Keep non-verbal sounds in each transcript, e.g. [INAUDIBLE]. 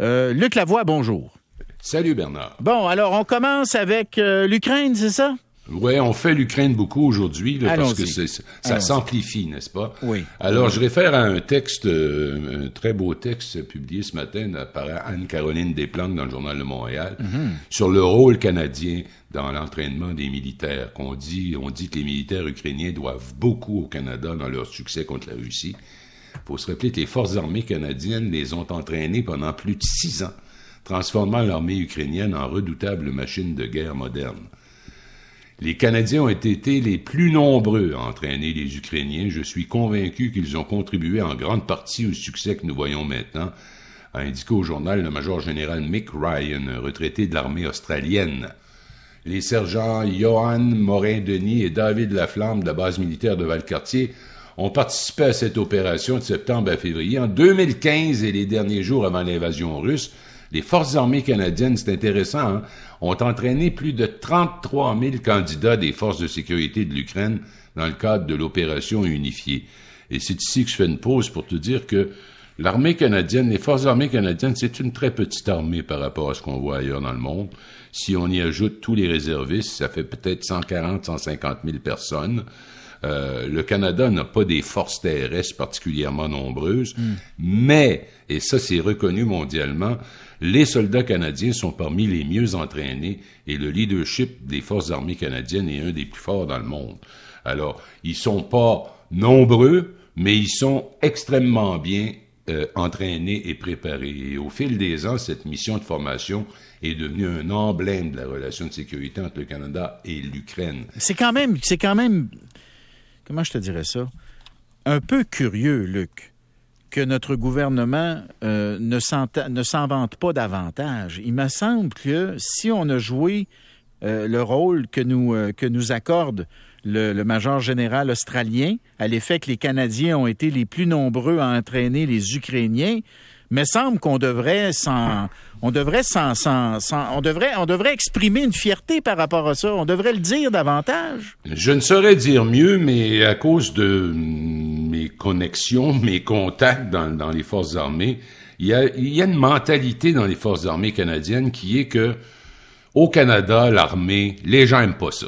Euh, Luc Lavoie, bonjour. Salut Bernard. Bon, alors on commence avec euh, l'Ukraine, c'est ça? Oui, on fait l'Ukraine beaucoup aujourd'hui parce que ça s'amplifie, n'est-ce pas? Oui. Alors, je réfère à un texte, euh, un très beau texte publié ce matin par Anne-Caroline Desplanques dans le Journal de Montréal Mhm. sur le rôle canadien dans l'entraînement des militaires. Qu'on dit, on dit que les militaires ukrainiens doivent beaucoup au Canada dans leur succès contre la Russie. Il faut se rappeler que les forces armées canadiennes les ont entraînés pendant plus de six ans, transformant l'armée ukrainienne en redoutable machine de guerre moderne. Les Canadiens ont été les plus nombreux à entraîner les Ukrainiens. Je suis convaincu qu'ils ont contribué en grande partie au succès que nous voyons maintenant, a indiqué au journal le major général Mick Ryan, retraité de l'armée australienne. Les sergents Johan Morin-Denis et David Laflamme de la base militaire de Valcartier ont participé à cette opération de septembre à février. En 2015 et les derniers jours avant l'invasion russe, les forces armées canadiennes, c'est intéressant, hein, ont entraîné plus de 33 000 candidats des forces de sécurité de l'Ukraine dans le cadre de l'opération unifiée. Et c'est ici que je fais une pause pour te dire que l'armée canadienne, les forces armées canadiennes, c'est une très petite armée par rapport à ce qu'on voit ailleurs dans le monde. Si on y ajoute tous les réservistes, ça fait peut-être 140, 150 000 personnes. Euh, le Canada n'a pas des forces terrestres particulièrement nombreuses, mais, et ça c'est reconnu mondialement, les soldats canadiens sont parmi les mieux entraînés et le leadership des forces armées canadiennes est un des plus forts dans le monde. Alors, ils sont pas nombreux, mais ils sont extrêmement bien euh, entraînés et préparés. Et au fil des ans, cette mission de formation est devenue un emblème de la relation de sécurité entre le Canada et l'Ukraine. C'est quand même, c'est quand même, comment je te dirais ça, un peu curieux, Luc, que notre gouvernement euh, ne s'en vante pas davantage. Il me semble que si on a joué euh, le rôle que nous, euh, que nous accorde le, le, major général australien, à l'effet que les Canadiens ont été les plus nombreux à entraîner les Ukrainiens, me semble qu'on devrait s'en, on devrait s'en, s'en, on devrait, on devrait exprimer une fierté par rapport à ça. On devrait le dire davantage. Je ne saurais dire mieux, mais à cause de mes connexions, [LAUGHS] mes contacts dans, dans les forces armées, il y, a, il y a une mentalité dans les forces armées canadiennes qui est que au Canada, l'armée, les gens aiment pas ça.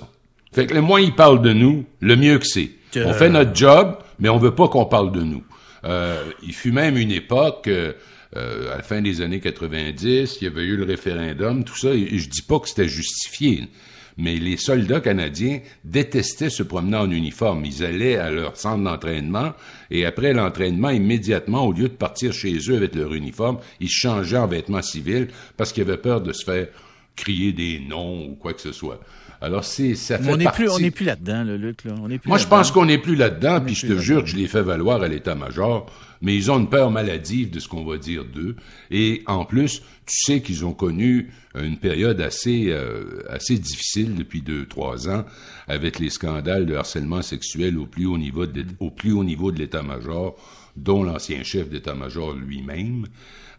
Fait que le moins ils parlent de nous, le mieux que c'est. On fait notre job, mais on veut pas qu'on parle de nous. Euh, il fut même une époque, euh, à la fin des années 90, il y avait eu le référendum, tout ça, et je dis pas que c'était justifié, mais les soldats canadiens détestaient se promener en uniforme. Ils allaient à leur centre d'entraînement, et après l'entraînement, immédiatement, au lieu de partir chez eux avec leur uniforme, ils changeaient en vêtements civils parce qu'ils avaient peur de se faire crier des noms ou quoi que ce soit. Alors, c'est, ça fait on n'est partie... plus, on n'est plus là-dedans, le Luc, là. On est plus Moi, je pense qu'on n'est plus là-dedans, puis je te jure que je l'ai fait valoir à l'état-major, mais ils ont une peur maladive de ce qu'on va dire d'eux. Et en plus, tu sais qu'ils ont connu une période assez, euh, assez difficile depuis deux, trois ans, avec les scandales de harcèlement sexuel au plus haut niveau de, au plus haut niveau de l'état-major, dont l'ancien chef d'état-major lui-même.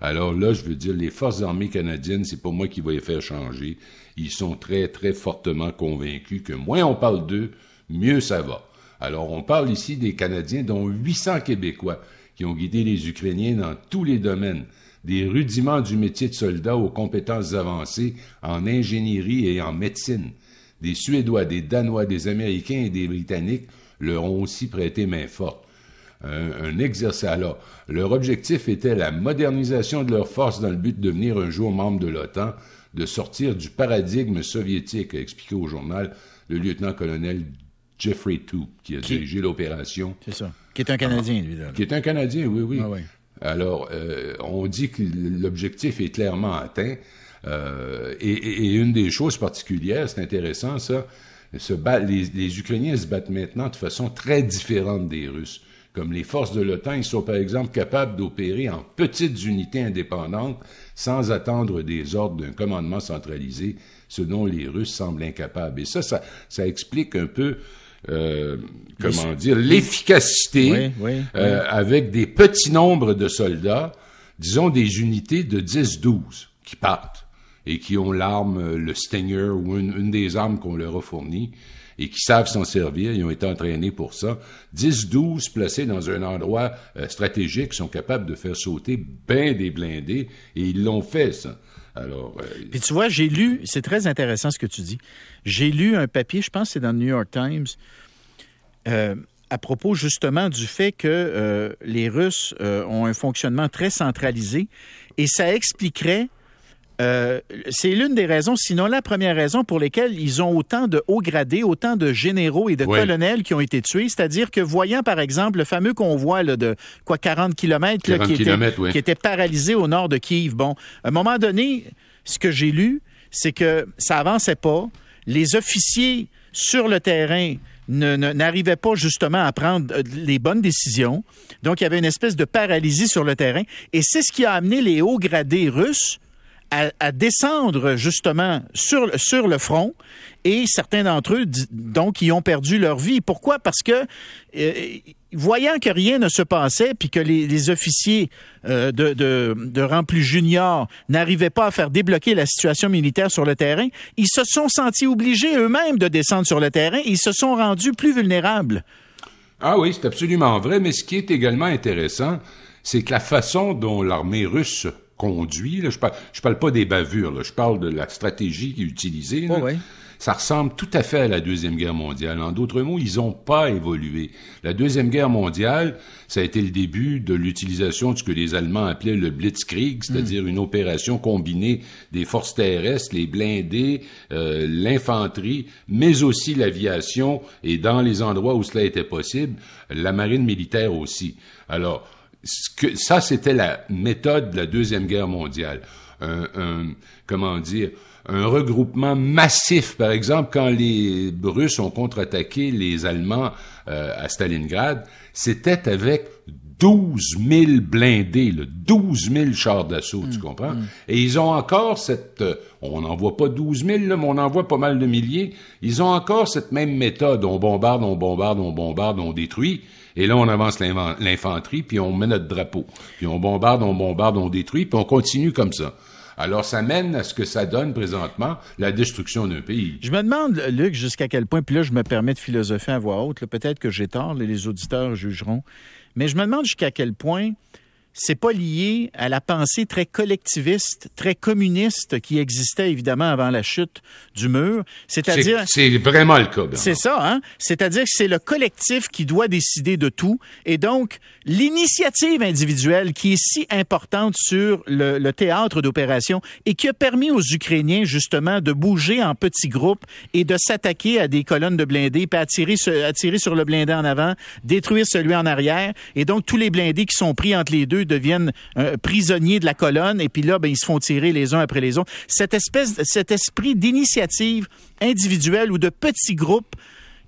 Alors là, je veux dire, les forces armées canadiennes, c'est pas moi qui va les faire changer. Ils sont très, très fortement convaincus que moins on parle d'eux, mieux ça va. Alors, on parle ici des Canadiens, dont 800 Québécois, qui ont guidé les Ukrainiens dans tous les domaines, des rudiments du métier de soldat aux compétences avancées en ingénierie et en médecine. Des Suédois, des Danois, des Américains et des Britanniques leur ont aussi prêté main forte un, un, exercice. Alors, leur objectif était la modernisation de leurs forces dans le but de devenir un jour membre de l'OTAN, de sortir du paradigme soviétique, a expliqué au journal le lieutenant-colonel Jeffrey Toop, qui a Qui- dirigé l'opération. C'est ça. Qui est un Canadien, lui, là. Qui est un Canadien, oui, oui. Ah oui. Alors, euh, on dit que l'objectif est clairement atteint. Euh, et, et- et une des choses particulières, c'est intéressant ça, se bat- les, les Ukrainiens se battent maintenant de façon très différente des Russes. Comme les forces de l'OTAN, ils sont par exemple capables d'opérer en petites unités indépendantes sans attendre des ordres d'un commandement centralisé, ce dont les Russes semblent incapables. Et ça, ça, ça explique un peu, euh, comment dire, l'efficacité Oui, oui, euh, avec des petits nombres de soldats, disons des unités de 10-12 qui partent et qui ont l'arme, euh, le Stinger ou une, une des armes qu'on leur a fournies et qui savent s'en servir. Ils ont été entraînés pour ça. 10-12 placés dans un endroit euh, stratégique sont capables de faire sauter bien des blindés et ils l'ont fait, ça. Alors, euh, Puis tu vois, j'ai lu, c'est très intéressant ce que tu dis. J'ai lu un papier, je pense que c'est dans le New York Times, euh, à propos justement du fait que euh, les Russes ont un fonctionnement très centralisé et ça expliquerait euh, c'est l'une des raisons, sinon la première raison pour lesquelles ils ont autant de hauts gradés, autant de généraux et de Oui. colonels qui ont été tués. C'est-à-dire que voyant, par exemple, le fameux convoi là, de quoi 40 km, 40 qui, était, kilomètres, oui. qui était paralysé au nord de Kiev. Bon, à un moment donné, ce que j'ai lu, c'est que ça avançait pas. Les officiers sur le terrain n'arrivaient pas justement à prendre euh, les bonnes décisions. Donc, il y avait une espèce de paralysie sur le terrain. Et c'est ce qui a amené les hauts gradés russes à, descendre justement sur, sur le front et certains d'entre eux, donc, y ont perdu leur vie. Pourquoi? Parce que, euh, voyant que rien ne se passait, puis que les, les officiers euh, de, de, de rang plus junior n'arrivaient pas à faire débloquer la situation militaire sur le terrain, ils se sont sentis obligés eux-mêmes de descendre sur le terrain et ils se sont rendus plus vulnérables. Ah oui, c'est absolument vrai, mais ce qui est également intéressant, c'est que la façon dont l'armée russe conduit, là, je parle, je parle pas des bavures, là, je parle de la stratégie qui est utilisée, là, Oh, ouais. ça ressemble tout à fait à la Deuxième Guerre mondiale. En d'autres mots, ils n'ont pas évolué. La Deuxième Guerre mondiale, ça a été le début de l'utilisation de ce que les Allemands appelaient le Blitzkrieg, c'est-à-dire une opération combinée des forces terrestres, les blindés, euh, l'infanterie, mais aussi l'aviation, et dans les endroits où cela était possible, la marine militaire aussi. Alors, ça, c'était la méthode de la Deuxième Guerre mondiale. Un, un- comment dire, un regroupement massif. Par exemple, quand les Russes ont contre-attaqué les Allemands euh, à Stalingrad, c'était avec 12 000 blindés, là, 12 000 chars d'assaut, tu comprends? Et ils ont encore cette... euh, on n'en voit pas 12 000, là, mais on en voit pas mal de milliers. Ils ont encore cette même méthode. On bombarde, on bombarde, on bombarde, on détruit. Et là, on avance l'infanterie, puis on met notre drapeau. Puis on bombarde, on bombarde, on détruit, puis on continue comme ça. Alors, ça mène à ce que ça donne présentement la destruction d'un pays. Je me demande, Luc, jusqu'à quel point, puis là, je me permets de philosopher à voix haute, là, peut-être que j'ai tort, là, les auditeurs jugeront, mais je me demande jusqu'à quel point c'est pas lié à la pensée très collectiviste, très communiste qui existait évidemment avant la chute du mur. C'est-à-dire. C'est vraiment le cas. C'est ça, hein? C'est-à-dire que c'est le collectif qui doit décider de tout. Et donc, l'initiative individuelle qui est si importante sur le, le théâtre d'opération et qui a permis aux Ukrainiens, justement, de bouger en petits groupes et de s'attaquer à des colonnes de blindés, puis attirer, attirer sur le blindé en avant, détruire celui en arrière. Et donc, tous les blindés qui sont pris entre les deux deviennent euh, prisonniers de la colonne. Et puis là, ben, ils se font tirer les uns après les autres. Cette espèce, cet esprit d'initiative individuelle ou de petits groupes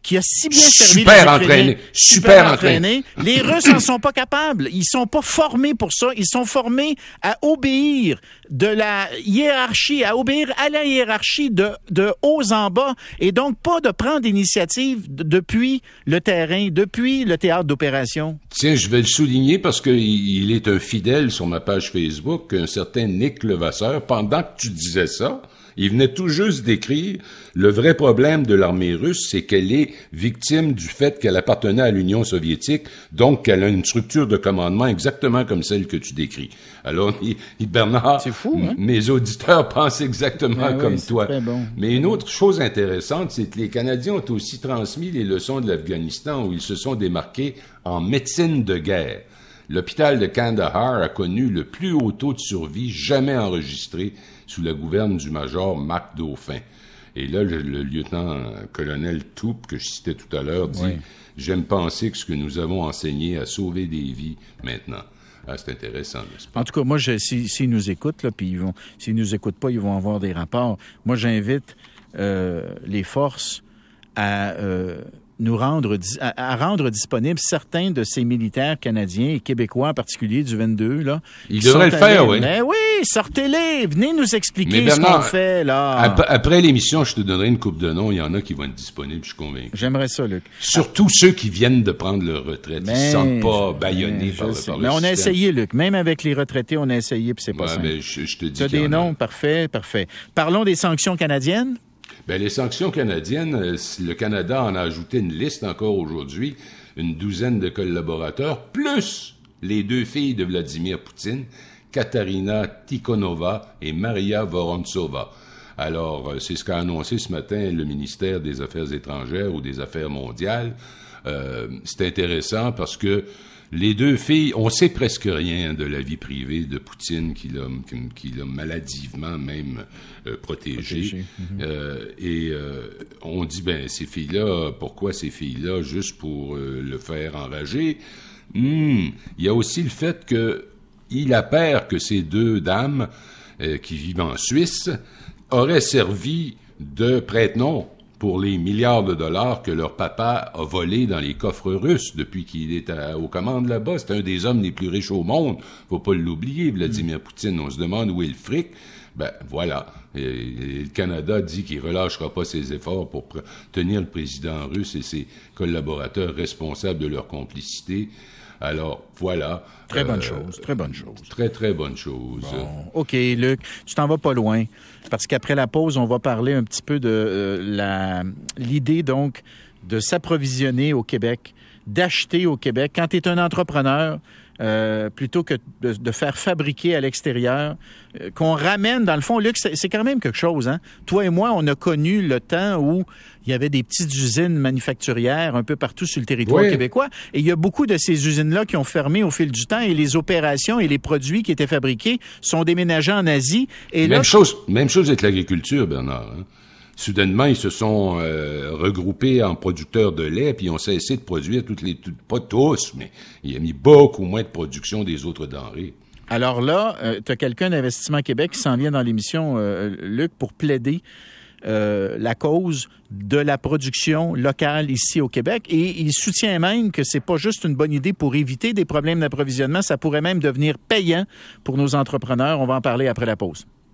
qui a si bien servi Super les entraîné, super entraîné. Les Russes n'en sont pas capables. Ils sont pas formés pour ça. Ils sont formés à obéir de la hiérarchie, à obéir à la hiérarchie de, de haut en bas, et donc pas de prendre d'initiative depuis le terrain, depuis le théâtre d'opération. Tiens, je vais le souligner parce qu'il il est un fidèle sur ma page Facebook, un certain Nick Levasseur. Pendant que tu disais ça, il venait tout juste d'écrire le vrai problème de l'armée russe, c'est qu'elle est victime du fait qu'elle appartenait à l'Union soviétique, donc qu'elle a une structure de commandement exactement comme celle que tu décris. Alors, il- [LAUGHS] il- Bernard, fou, hein? mes auditeurs [LAUGHS] pensent exactement Ah comme toi. bon. Mais une autre chose intéressante, c'est que les Canadiens ont aussi transmis les leçons de l'Afghanistan où ils se sont démarqués en médecine de guerre. L'hôpital de Kandahar a connu le plus haut taux de survie jamais enregistré sous la gouverne du major Marc Dauphin. Et là, le, le lieutenant-colonel Toupe, que je citais tout à l'heure, dit Oui. J'aime penser que ce que nous avons enseigné a sauvé des vies maintenant. Ah, c'est intéressant, n'est-ce pas? En tout cas, moi, je- si- s'ils nous écoutent, là, puis ils vont, s'ils nous écoutent pas, ils vont avoir des rapports. Moi, j'invite euh, les forces à euh, nous rendre, à, à rendre disponibles certains de ces militaires canadiens et québécois en particulier du 22 là. Ils devraient le faire, oui. Mais oui, sortez-les, venez nous expliquer Mais ce qu'on fait là. Ap- Après l'émission, je te donnerai une coupe de noms. Il y en a qui vont être disponibles, je suis convaincu. J'aimerais ça, Luc. Surtout ceux qui viennent de prendre leur retraite. Ils ne se sentent pas bâillonnés je par le Mais on a essayé, Luc. Même avec les retraités, on a essayé, puis c'est pas Ouais, simple. mais je, je te dis Tu as des noms, parfait, parfait. Parlons des sanctions canadiennes. Ben, les sanctions canadiennes, euh, le Canada en a ajouté une liste encore aujourd'hui, une douzaine de collaborateurs, plus les deux filles de Vladimir Poutine, Katarina Tikhonova et Maria Vorontsova. Alors, euh, c'est ce qu'a annoncé ce matin le ministère des Affaires étrangères ou des Affaires mondiales. Euh, c'est intéressant parce que les deux filles, on sait presque rien de la vie privée de Poutine, qui l'a, maladivement même euh, protégé. Mhm. et on dit, ben, ces filles-là, pourquoi ces filles-là, juste pour le faire enrager? Hmm, il y a aussi le fait que il appert que ces deux dames qui vivent en Suisse auraient servi de prête-nom pour les milliards de dollars que leur papa a volés dans les coffres russes depuis qu'il est aux commandes là-bas. C'est un des hommes les plus riches au monde. Faut pas l'oublier, Vladimir Poutine. On se demande où est le fric. Ben voilà. le Canada dit qu'il relâchera pas ses efforts pour tenir le président russe et ses collaborateurs responsables de leur complicité. Alors, voilà. Très bonne euh, chose, très bonne chose. Très, très bonne chose. OK, Luc, tu t'en vas pas loin, parce qu'après la pause, on va parler un petit peu de euh, la l'idée, donc, de s'approvisionner au Québec, d'acheter au Québec. Quand tu es un entrepreneur, euh, plutôt que de, faire fabriquer à l'extérieur, euh, qu'on ramène, dans le fond, Luc, c'est quand même quelque chose. Hein? Toi et moi, on a connu le temps où il y avait des petites usines manufacturières un peu partout sur le territoire québécois. Et il y a beaucoup de ces usines-là qui ont fermé au fil du temps et les opérations et les produits qui étaient fabriqués sont déménagés en Asie. Et même, chose, même chose avec l'agriculture, Bernard. Hein? Soudainement, ils se sont euh, regroupés en producteurs de lait, puis ils ont cessé de produire toutes les, pas tous, mais il y a mis beaucoup moins de production des autres denrées. Alors là, euh, tu as quelqu'un d'Investissement Québec qui s'en vient dans l'émission, euh, Luc, pour plaider la cause de la production locale ici au Québec et il soutient même que c'est pas juste une bonne idée pour éviter des problèmes d'approvisionnement, ça pourrait même devenir payant pour nos entrepreneurs. On va en parler après la pause.